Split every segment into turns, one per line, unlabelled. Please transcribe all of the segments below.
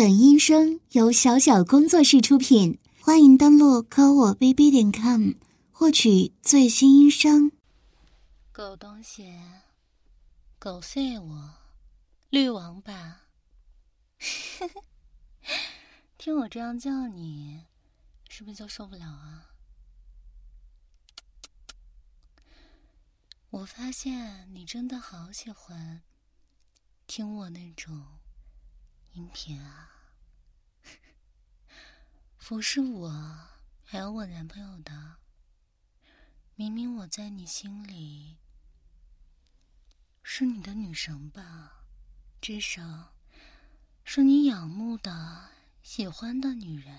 本音声由小小工作室出品，欢迎登录科我 bb 点 com 获取最新音声。
狗东西，狗废物，绿王八，听我这样叫你，是不是就受不了啊？我发现你真的好喜欢听我那种音频啊。服侍我，还有我男朋友的。明明我在你心里是你的女神吧，至少是你仰慕的、喜欢的女人。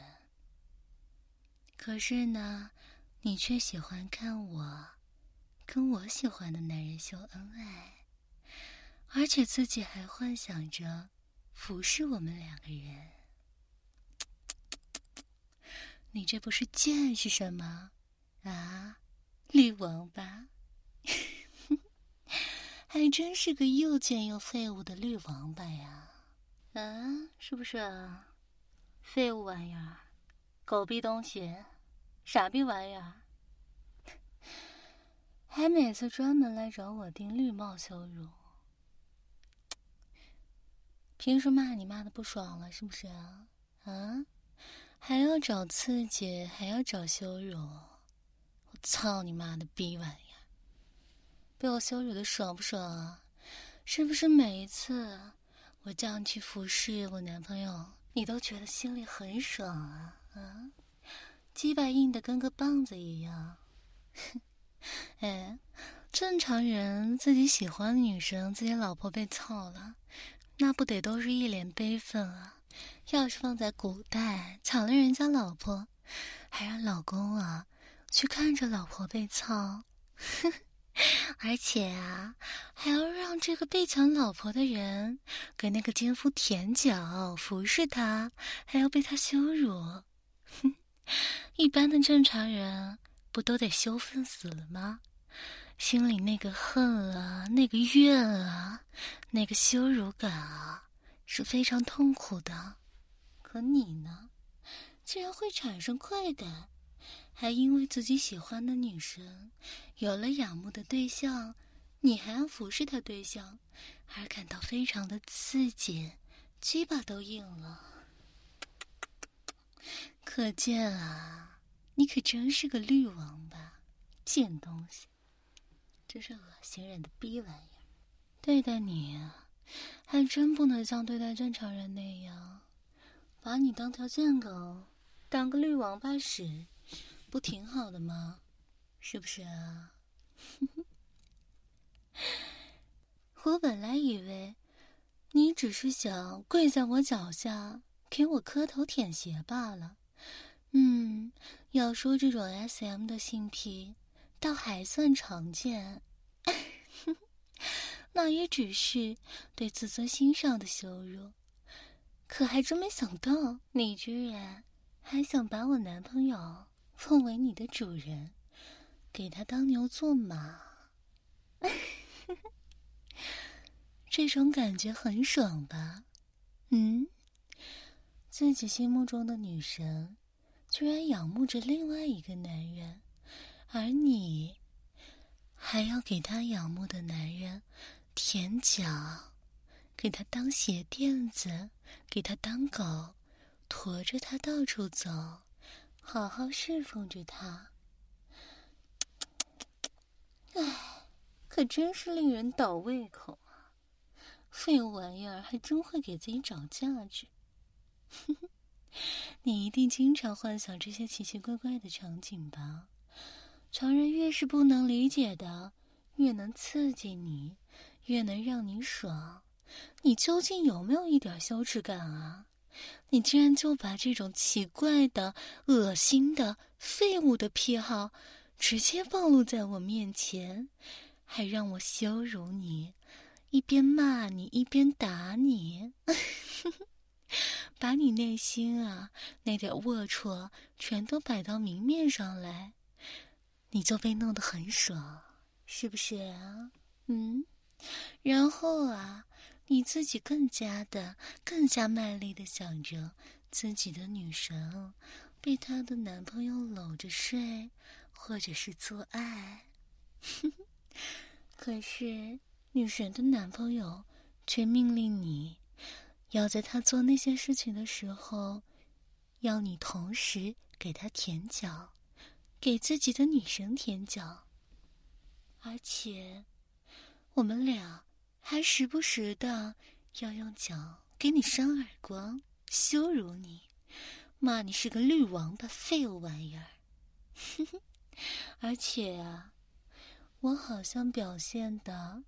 可是呢，你却喜欢看我跟我喜欢的男人秀恩爱，而且自己还幻想着服侍我们两个人。你这不是贱是什么？啊，绿王八，还真是个又贱又废物的绿王八呀！啊，是不是啊？废物玩意儿，狗逼东西，傻逼玩意儿，还每次专门来找我订绿帽羞辱，平时骂你骂的不爽了是不是啊？啊？还要找刺激，还要找羞辱，我操你妈的逼玩意儿！被我羞辱的爽不爽啊？是不是每一次我叫你去服侍我男朋友，你都觉得心里很爽啊？啊，鸡巴硬的跟个棒子一样。哎，正常人自己喜欢的女生，自己老婆被操了，那不得都是一脸悲愤啊？要是放在古代，抢了人家老婆，还让老公啊去看着老婆被操，而且啊还要让这个被抢老婆的人给那个奸夫舔脚服侍他，还要被他羞辱，哼！一般的正常人不都得羞愤死了吗？心里那个恨啊，那个怨啊，那个羞辱感啊，是非常痛苦的。可你呢，竟然会产生快感，还因为自己喜欢的女生有了仰慕的对象，你还要服侍他对象，而感到非常的刺激，鸡巴都硬了。可见啊，你可真是个绿王八，贱东西，真是恶心人的逼玩意儿！对待你，还真不能像对待正常人那样。把你当条贱狗，当个绿王八使，不挺好的吗？是不是啊？我本来以为你只是想跪在我脚下给我磕头舔鞋罢了。嗯，要说这种 S.M 的性癖，倒还算常见。那也只是对自尊心上的羞辱。可还真没想到，你居然还想把我男朋友奉为你的主人，给他当牛做马。这种感觉很爽吧？嗯，自己心目中的女神，居然仰慕着另外一个男人，而你还要给他仰慕的男人舔脚。给他当鞋垫子，给他当狗，驮着他到处走，好好侍奉着他。唉，可真是令人倒胃口啊！废物玩意儿还真会给自己找价值。你一定经常幻想这些奇奇怪怪的场景吧？常人越是不能理解的，越能刺激你，越能让你爽。你究竟有没有一点羞耻感啊？你竟然就把这种奇怪的、恶心的、废物的癖好直接暴露在我面前，还让我羞辱你，一边骂你一边打你，把你内心啊那点龌龊全都摆到明面上来，你就被弄得很爽，是不是啊？嗯，然后啊。你自己更加的、更加卖力的想着自己的女神被她的男朋友搂着睡，或者是做爱。可是女神的男朋友却命令你，要在他做那些事情的时候，要你同时给他舔脚，给自己的女神舔脚，而且我们俩。还时不时的要用脚给你扇耳光，羞辱你，骂你是个绿王八废物玩意儿。而且啊，我好像表现的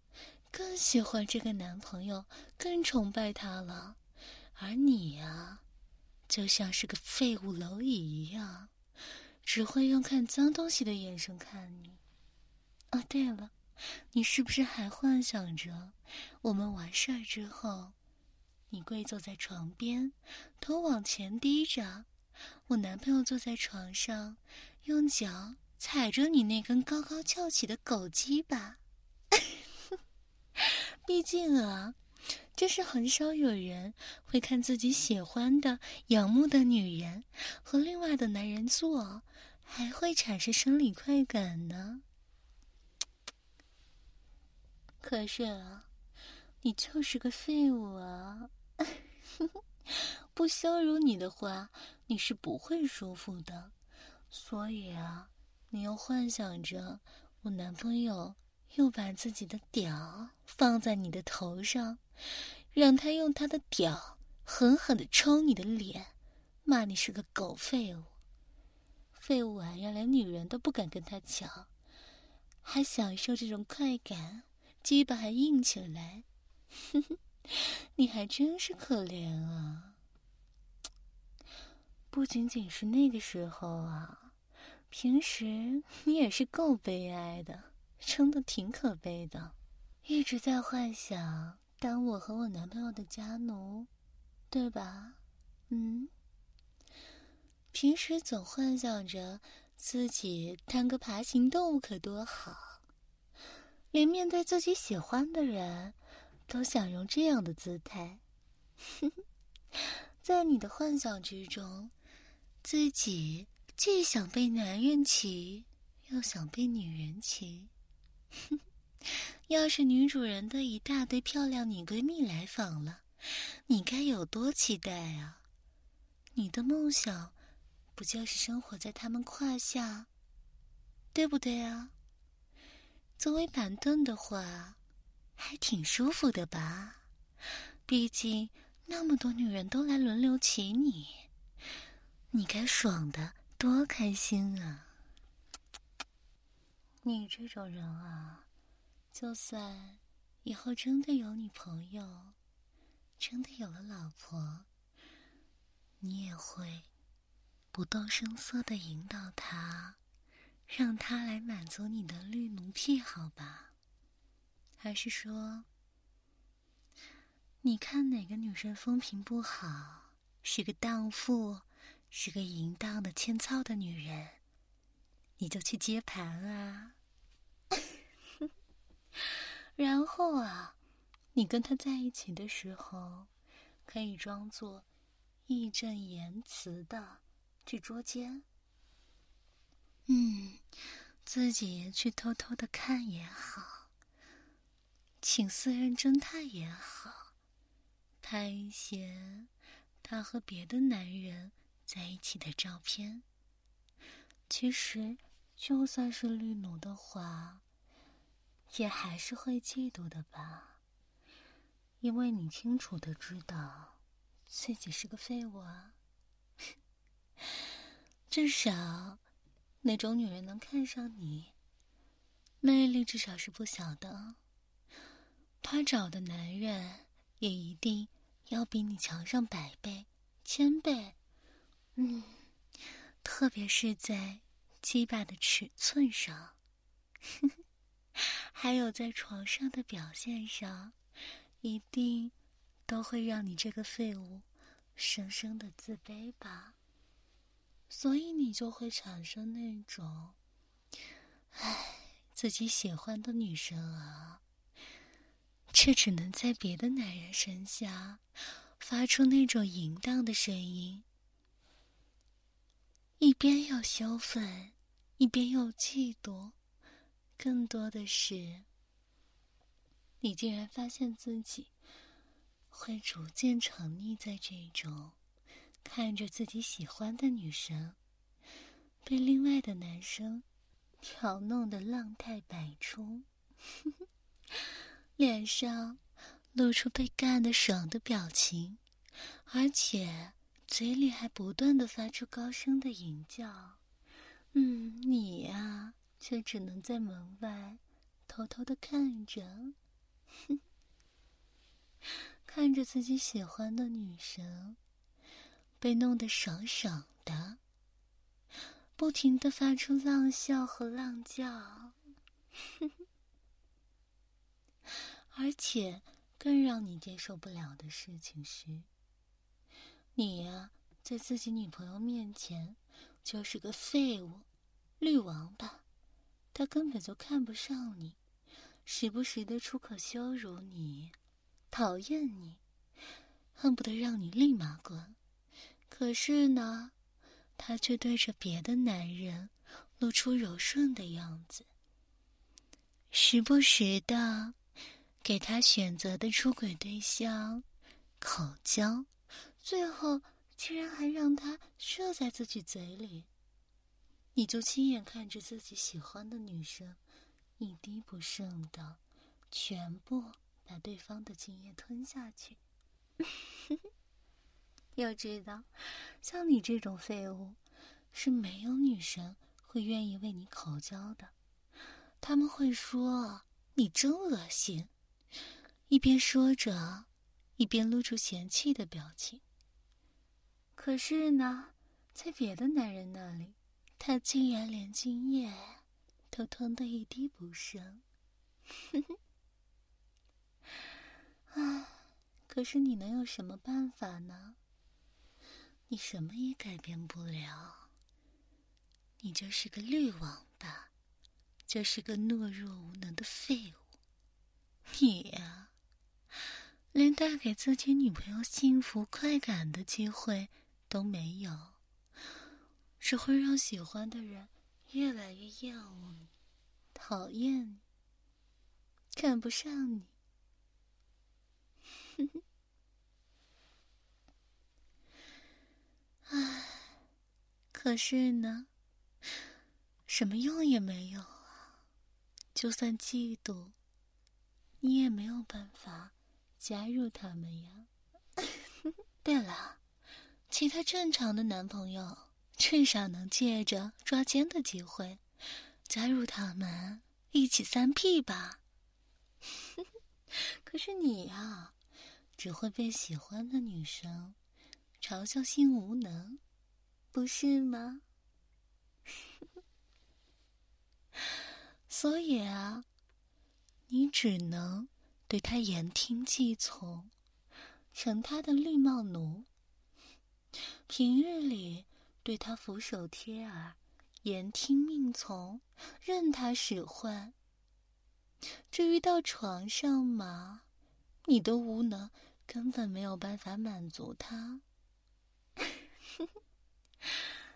更喜欢这个男朋友，更崇拜他了。而你呀，就像是个废物蝼蚁一样，只会用看脏东西的眼神看你。哦，对了。你是不是还幻想着，我们完事儿之后，你跪坐在床边，头往前低着，我男朋友坐在床上，用脚踩着你那根高高翘起的狗鸡巴？毕竟啊，这是很少有人会看自己喜欢的、仰慕的女人和另外的男人做，还会产生生理快感呢。可是啊，你就是个废物啊！不羞辱你的话，你是不会舒服的。所以啊，你又幻想着我男朋友又把自己的屌放在你的头上，让他用他的屌狠狠的抽你的脸，骂你是个狗废物，废物玩意儿，连女人都不敢跟他抢，还享受这种快感。鸡巴还硬起来，哼 哼你还真是可怜啊！不仅仅是那个时候啊，平时你也是够悲哀的，真的挺可悲的，一直在幻想当我和我男朋友的家奴，对吧？嗯，平时总幻想着自己当个爬行动物可多好。连面对自己喜欢的人，都想用这样的姿态。在你的幻想之中，自己既想被男人骑，又想被女人骑。要是女主人的一大堆漂亮女闺蜜来访了，你该有多期待啊！你的梦想，不就是生活在他们胯下，对不对啊？作为板凳的话，还挺舒服的吧？毕竟那么多女人都来轮流骑你，你该爽的多开心啊！你这种人啊，就算以后真的有女朋友，真的有了老婆，你也会不动声色的引导她。让他来满足你的绿奴癖，好吧？还是说，你看哪个女生风评不好，是个荡妇，是个淫荡的欠操的女人，你就去接盘啊？然后啊，你跟他在一起的时候，可以装作义正言辞的去捉奸。嗯，自己去偷偷的看也好，请私人侦探也好，拍一些他和别的男人在一起的照片。其实，就算是绿奴的话，也还是会嫉妒的吧？因为你清楚的知道自己是个废物啊，至少。那种女人能看上你，魅力至少是不小的。她找的男人也一定要比你强上百倍、千倍。嗯，特别是在鸡巴的尺寸上，还有在床上的表现上，一定都会让你这个废物生生的自卑吧。所以你就会产生那种，唉，自己喜欢的女生啊，却只能在别的男人身下发出那种淫荡的声音，一边又羞愤，一边又嫉妒，更多的是，你竟然发现自己会逐渐沉溺在这种看着自己喜欢的女生被另外的男生挑弄的浪态百出。脸上露出被干的爽的表情，而且嘴里还不断的发出高声的吟叫。嗯，你呀，却只能在门外偷偷的看着，哼，看着自己喜欢的女神被弄得爽爽的，不停的发出浪笑和浪叫，而且，更让你接受不了的事情是，你呀，在自己女朋友面前就是个废物、绿王八，他根本就看不上你，时不时的出口羞辱你、讨厌你，恨不得让你立马滚。可是呢，他却对着别的男人露出柔顺的样子，时不时的。给他选择的出轨对象口交，最后竟然还让他射在自己嘴里。你就亲眼看着自己喜欢的女生一滴不剩的全部把对方的精液吞下去。要知道，像你这种废物，是没有女生会愿意为你口交的。他们会说你真恶心。一边说着，一边露出嫌弃的表情。可是呢，在别的男人那里，他竟然连精液都吞得一滴不剩。唉，可是你能有什么办法呢？你什么也改变不了。你就是个绿王八，就是个懦弱无能的废物。你呀！连带给自己女朋友幸福快感的机会都没有，只会让喜欢的人越来越厌恶你、讨厌你、看不上你。唉，可是呢，什么用也没有啊！就算嫉妒，你也没有办法。加入他们呀！对了，其他正常的男朋友至少能借着抓奸的机会加入他们一起三 P 吧。可是你呀，只会被喜欢的女生嘲笑性无能，不是吗？所以啊，你只能。对他言听计从，成他的绿帽奴。平日里对他俯首帖耳，言听命从，任他使唤。至于到床上嘛，你的无能根本没有办法满足他。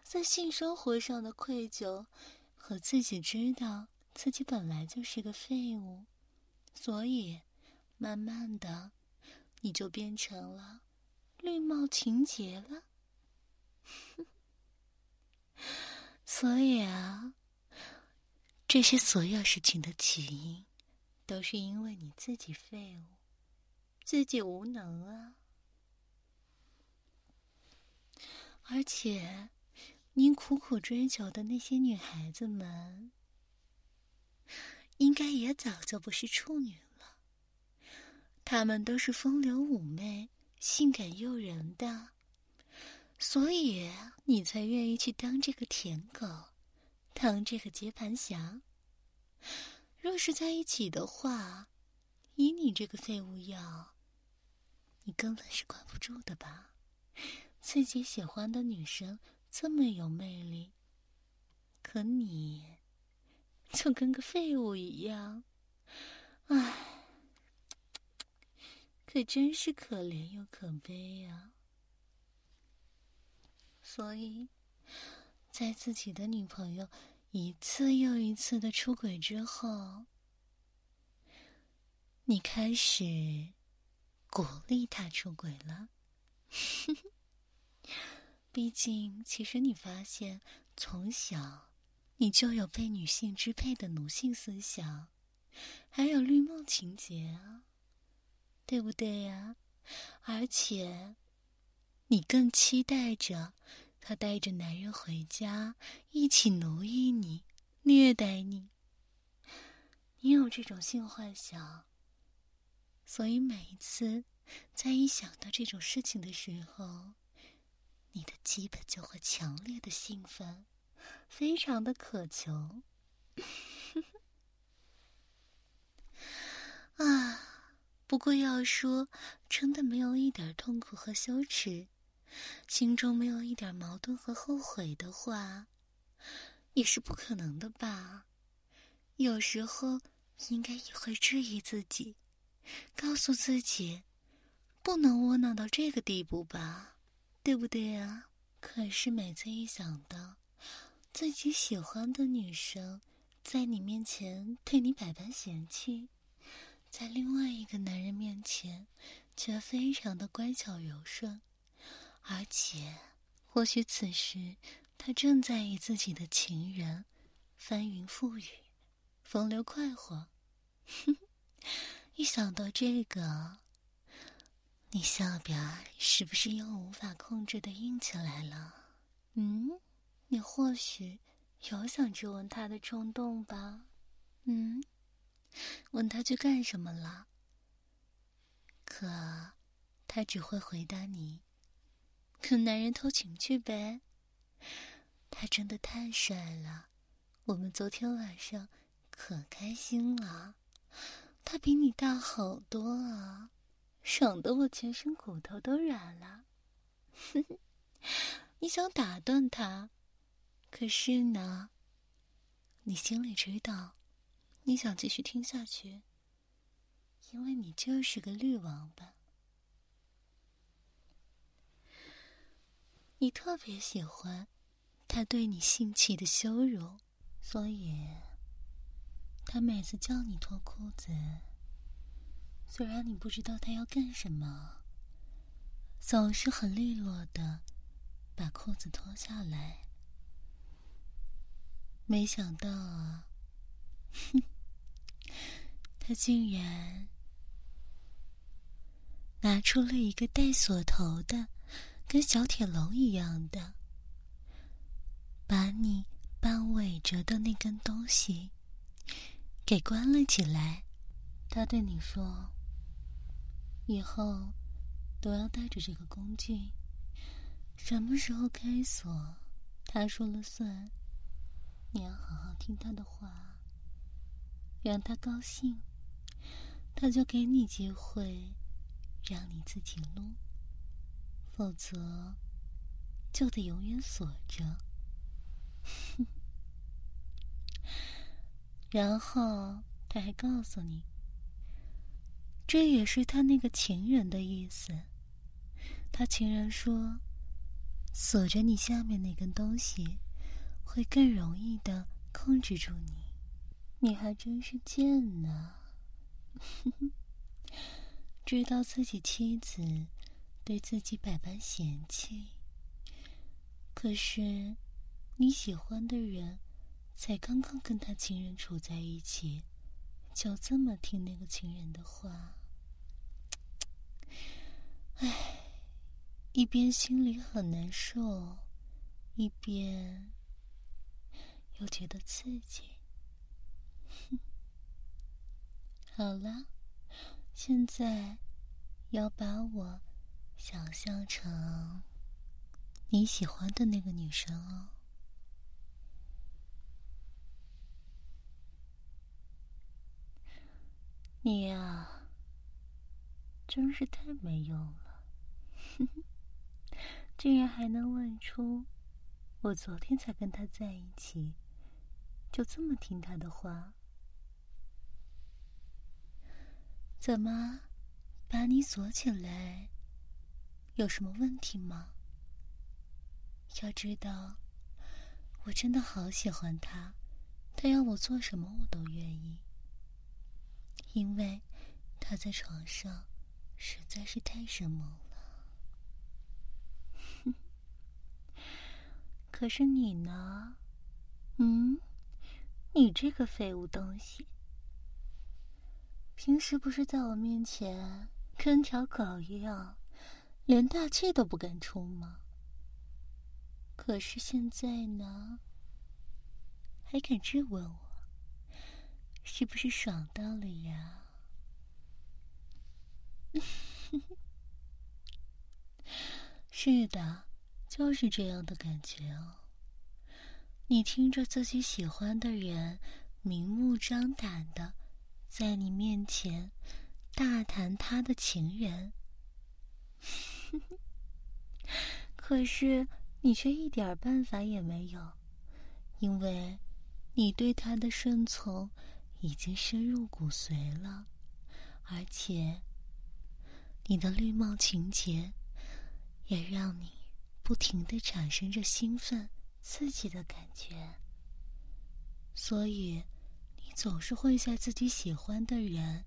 在性生活上的愧疚，和自己知道自己本来就是个废物，所以。慢慢的，你就变成了绿帽情节了。所以啊，这些所有事情的起因，都是因为你自己废物，自己无能啊。而且，您苦苦追求的那些女孩子们，应该也早就不是处女了。她们都是风流妩媚、性感诱人的，所以你才愿意去当这个舔狗，当这个接盘侠。若是在一起的话，以你这个废物样，你根本是管不住的吧？自己喜欢的女生这么有魅力，可你就跟个废物一样，唉。可真是可怜又可悲呀。所以，在自己的女朋友一次又一次的出轨之后，你开始鼓励他出轨了。毕竟，其实你发现，从小你就有被女性支配的奴性思想，还有绿梦情节啊，对不对呀？而且，你更期待着他带着男人回家，一起奴役你、虐待你。你有这种性幻想，所以每一次在一想到这种事情的时候，你的基本就会强烈的兴奋，非常的渴求。啊，不过要说真的没有一点痛苦和羞耻，心中没有一点矛盾和后悔的话，也是不可能的吧？有时候应该也会质疑自己，告诉自己，不能窝囊到这个地步吧？对不对啊？可是每次一想到自己喜欢的女生在你面前对你百般嫌弃，在另外一个男人面前却非常的乖巧柔顺，而且或许此时他正在与自己的情人翻云覆雨、风流快活，哼 一想到这个。你下边是不是又无法控制的硬起来了？嗯，你或许有想质问他的冲动吧？嗯，问他去干什么了？可他只会回答你：跟男人偷情去呗。他真的太帅了，我们昨天晚上可开心了。他比你大好多啊。爽得我全身骨头都软了，你想打断他，可是呢，你心里知道，你想继续听下去，因为你就是个绿王八，你特别喜欢他对你性起的羞辱，所以，他每次叫你脱裤子。虽然你不知道他要干什么，总是很利落的把裤子脱下来。没想到啊，哼，他竟然拿出了一个带锁头的，跟小铁笼一样的，把你半尾着的那根东西给关了起来。他对你说。以后都要带着这个工具，什么时候开锁，他说了算。你要好好听他的话，让他高兴，他就给你机会，让你自己撸，否则就得永远锁着。然后他还告诉你。这也是他那个情人的意思。他情人说：“锁着你下面那根东西，会更容易的控制住你。”你还真是贱呢！知道自己妻子对自己百般嫌弃，可是你喜欢的人才刚刚跟他情人处在一起，就这么听那个情人的话。唉，一边心里很难受，一边又觉得刺激。好了，现在要把我想象成你喜欢的那个女生哦。你呀，真是太没用了。竟然还能问出，我昨天才跟他在一起，就这么听他的话？怎么，把你锁起来，有什么问题吗？要知道，我真的好喜欢他，他要我做什么我都愿意，因为他在床上实在是太生猛了。可是你呢？嗯，你这个废物东西，平时不是在我面前跟条狗一样，连大气都不敢出吗？可是现在呢，还敢质问我，是不是爽到了呀？是的，就是这样的感觉哦。你听着自己喜欢的人明目张胆的在你面前大谈他的情人，可是。你却一点办法也没有，因为你对他的顺从已经深入骨髓了，而且你的绿帽情节也让你不停的产生着兴奋、刺激的感觉，所以你总是会在自己喜欢的人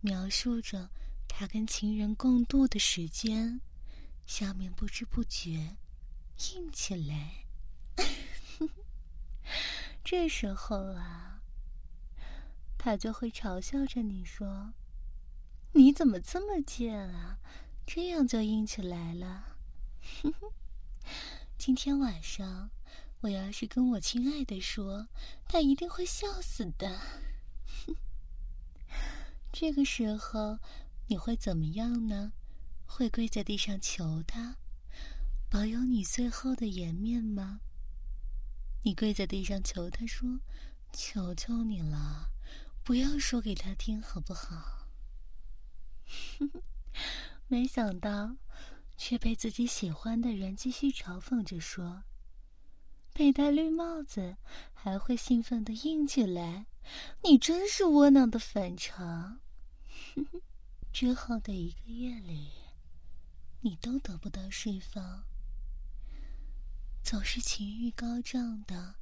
描述着他跟情人共度的时间，下面不知不觉。硬起来，这时候啊，他就会嘲笑着你说：“你怎么这么贱啊？这样就硬起来了。” 今天晚上我要是跟我亲爱的说，他一定会笑死的。这个时候你会怎么样呢？会跪在地上求他？保有你最后的颜面吗？你跪在地上求他说：“求求你了，不要说给他听，好不好？”哼 哼没想到，却被自己喜欢的人继续嘲讽着说：“被戴绿帽子还会兴奋的硬起来，你真是窝囊的反常。”之后的一个月里，你都得不到释放。总是情欲高涨的，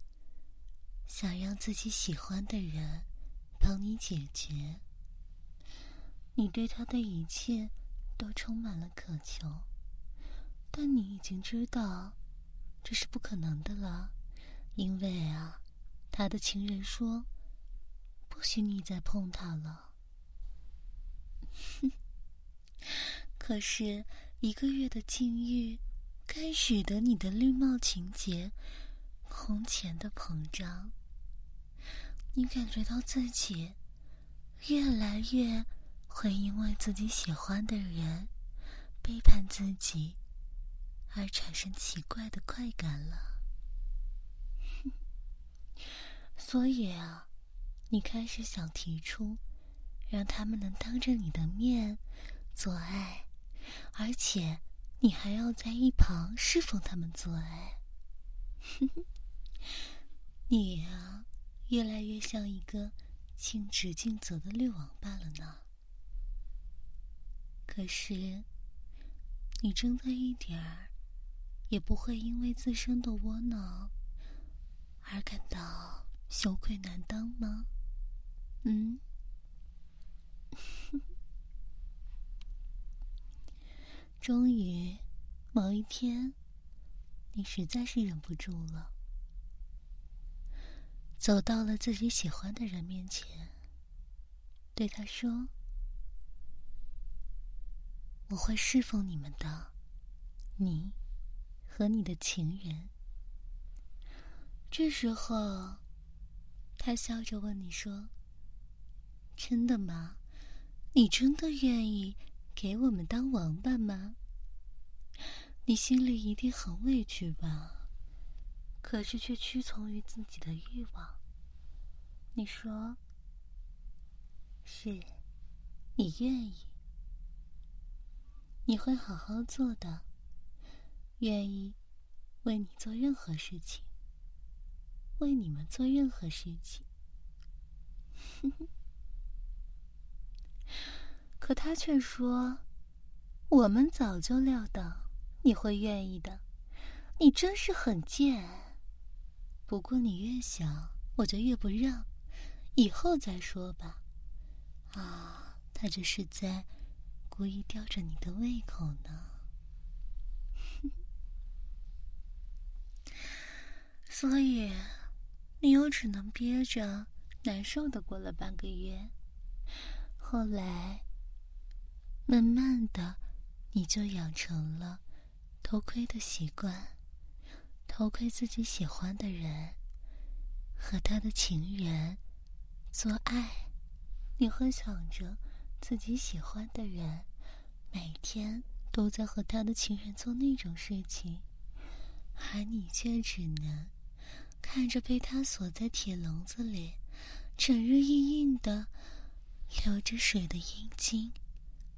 想让自己喜欢的人帮你解决。你对他的一切都充满了渴求，但你已经知道这是不可能的了，因为啊，他的情人说不许你再碰他了。哼，可是一个月的禁欲。该使得你的绿帽情节空前的膨胀，你感觉到自己越来越会因为自己喜欢的人背叛自己而产生奇怪的快感了。所以啊，你开始想提出让他们能当着你的面做爱，而且。你还要在一旁侍奉他们做爱，你呀，越来越像一个尽职尽责的绿王罢了呢。可是，你真的一点儿也不会因为自身的窝囊而感到羞愧难当吗？嗯？终于，某一天，你实在是忍不住了，走到了自己喜欢的人面前，对他说：“我会侍奉你们的，你和你的情人。”这时候，他笑着问你说：“真的吗？你真的愿意？”给我们当王八吗？你心里一定很委屈吧？可是却屈从于自己的欲望。你说是，你愿意，你会好好做的，愿意为你做任何事情，为你们做任何事情。可他却说：“我们早就料到你会愿意的，你真是很贱。不过你越想，我就越不让，以后再说吧。”啊，他这是在故意吊着你的胃口呢。所以，你又只能憋着，难受的过了半个月。后来，慢慢的，你就养成了偷窥的习惯，偷窥自己喜欢的人和他的情人做爱。你会想着自己喜欢的人每天都在和他的情人做那种事情，而你却只能。看着被他锁在铁笼子里，整日硬硬的流着水的阴茎，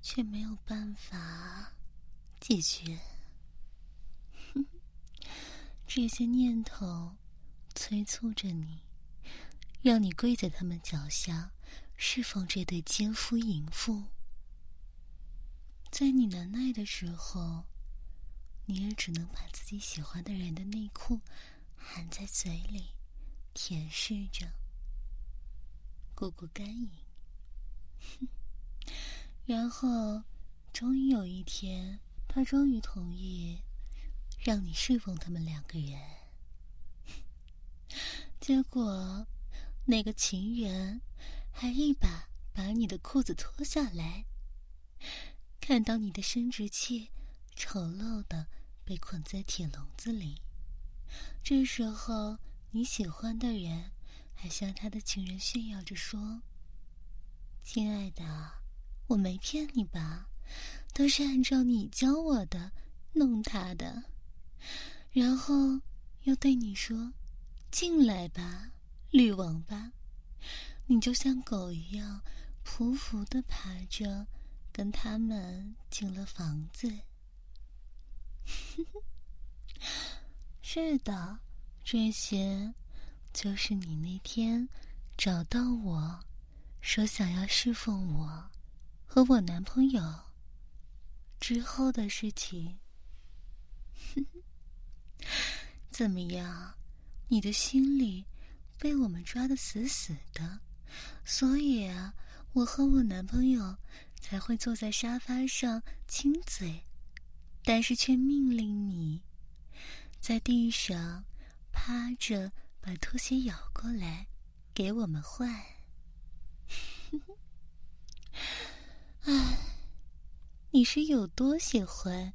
却没有办法解决。哼 这些念头催促着你，让你跪在他们脚下，侍奉这对奸夫淫妇。在你难耐的时候，你也只能把自己喜欢的人的内裤。含在嘴里，舔舐着，过过干瘾。然后，终于有一天，他终于同意让你侍奉他们两个人。结果，那个情人还一把把你的裤子脱下来，看到你的生殖器丑陋的被捆在铁笼子里。这时候，你喜欢的人还向他的情人炫耀着说：“亲爱的，我没骗你吧？都是按照你教我的弄他的。”然后又对你说：“进来吧，绿王八！”你就像狗一样匍匐的爬着，跟他们进了房子。是的，这些就是你那天找到我说想要侍奉我和我男朋友之后的事情。怎么样？你的心里被我们抓的死死的，所以啊，我和我男朋友才会坐在沙发上亲嘴，但是却命令你。在地上趴着，把拖鞋咬过来给我们换。哎，你是有多喜欢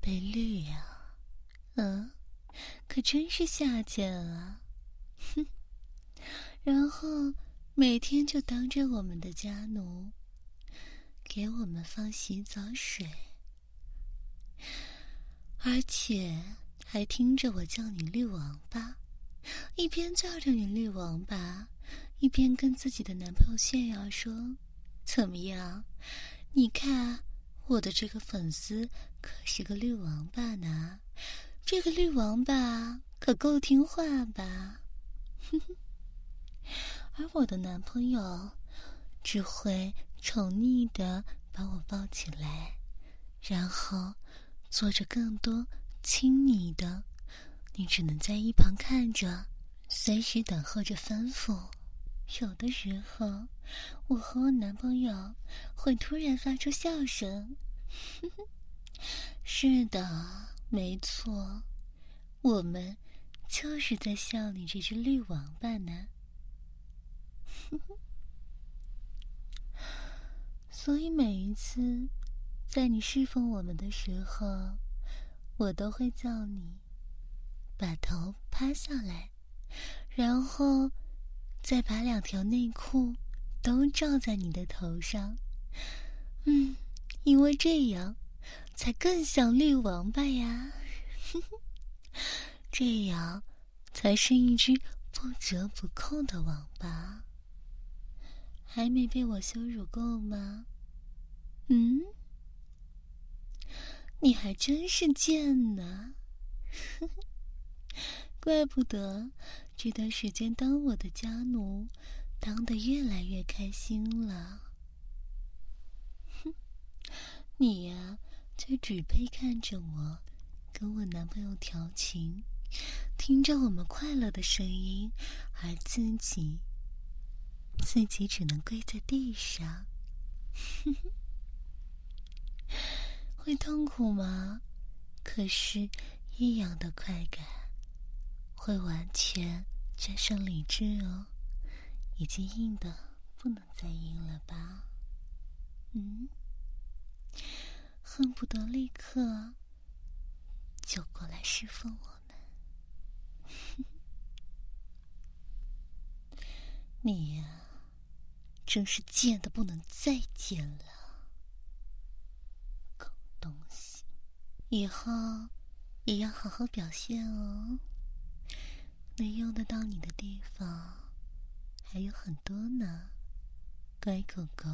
被绿呀？嗯，可真是下贱啊！哼，然后每天就当着我们的家奴，给我们放洗澡水，而且。还听着我叫你绿王八，一边叫着你绿王八，一边跟自己的男朋友炫耀说：“怎么样？你看我的这个粉丝可是个绿王八呢，这个绿王八可够听话吧？”哼哼。而我的男朋友只会宠溺的把我抱起来，然后做着更多。亲你的，你只能在一旁看着，随时等候着吩咐。有的时候，我和我男朋友会突然发出笑声。是的，没错，我们就是在笑你这只绿王八呢。所以每一次在你侍奉我们的时候。我都会叫你把头趴下来，然后再把两条内裤都罩在你的头上。嗯，因为这样才更像绿王八呀。这样才是一只不折不扣的王八。还没被我羞辱够吗？嗯。你还真是贱呢，怪不得这段时间当我的家奴，当的越来越开心了。哼。你呀，就只配看着我跟我男朋友调情，听着我们快乐的声音，而自己自己只能跪在地上。哼 哼会痛苦吗？可是，异样的快感会完全战胜理智哦，已经硬的不能再硬了吧？嗯。恨不得立刻就过来侍奉我们。你呀，真是贱的不能再贱了，狗东西！以后也要好好表现哦。能用得到你的地方还有很多呢，乖狗狗。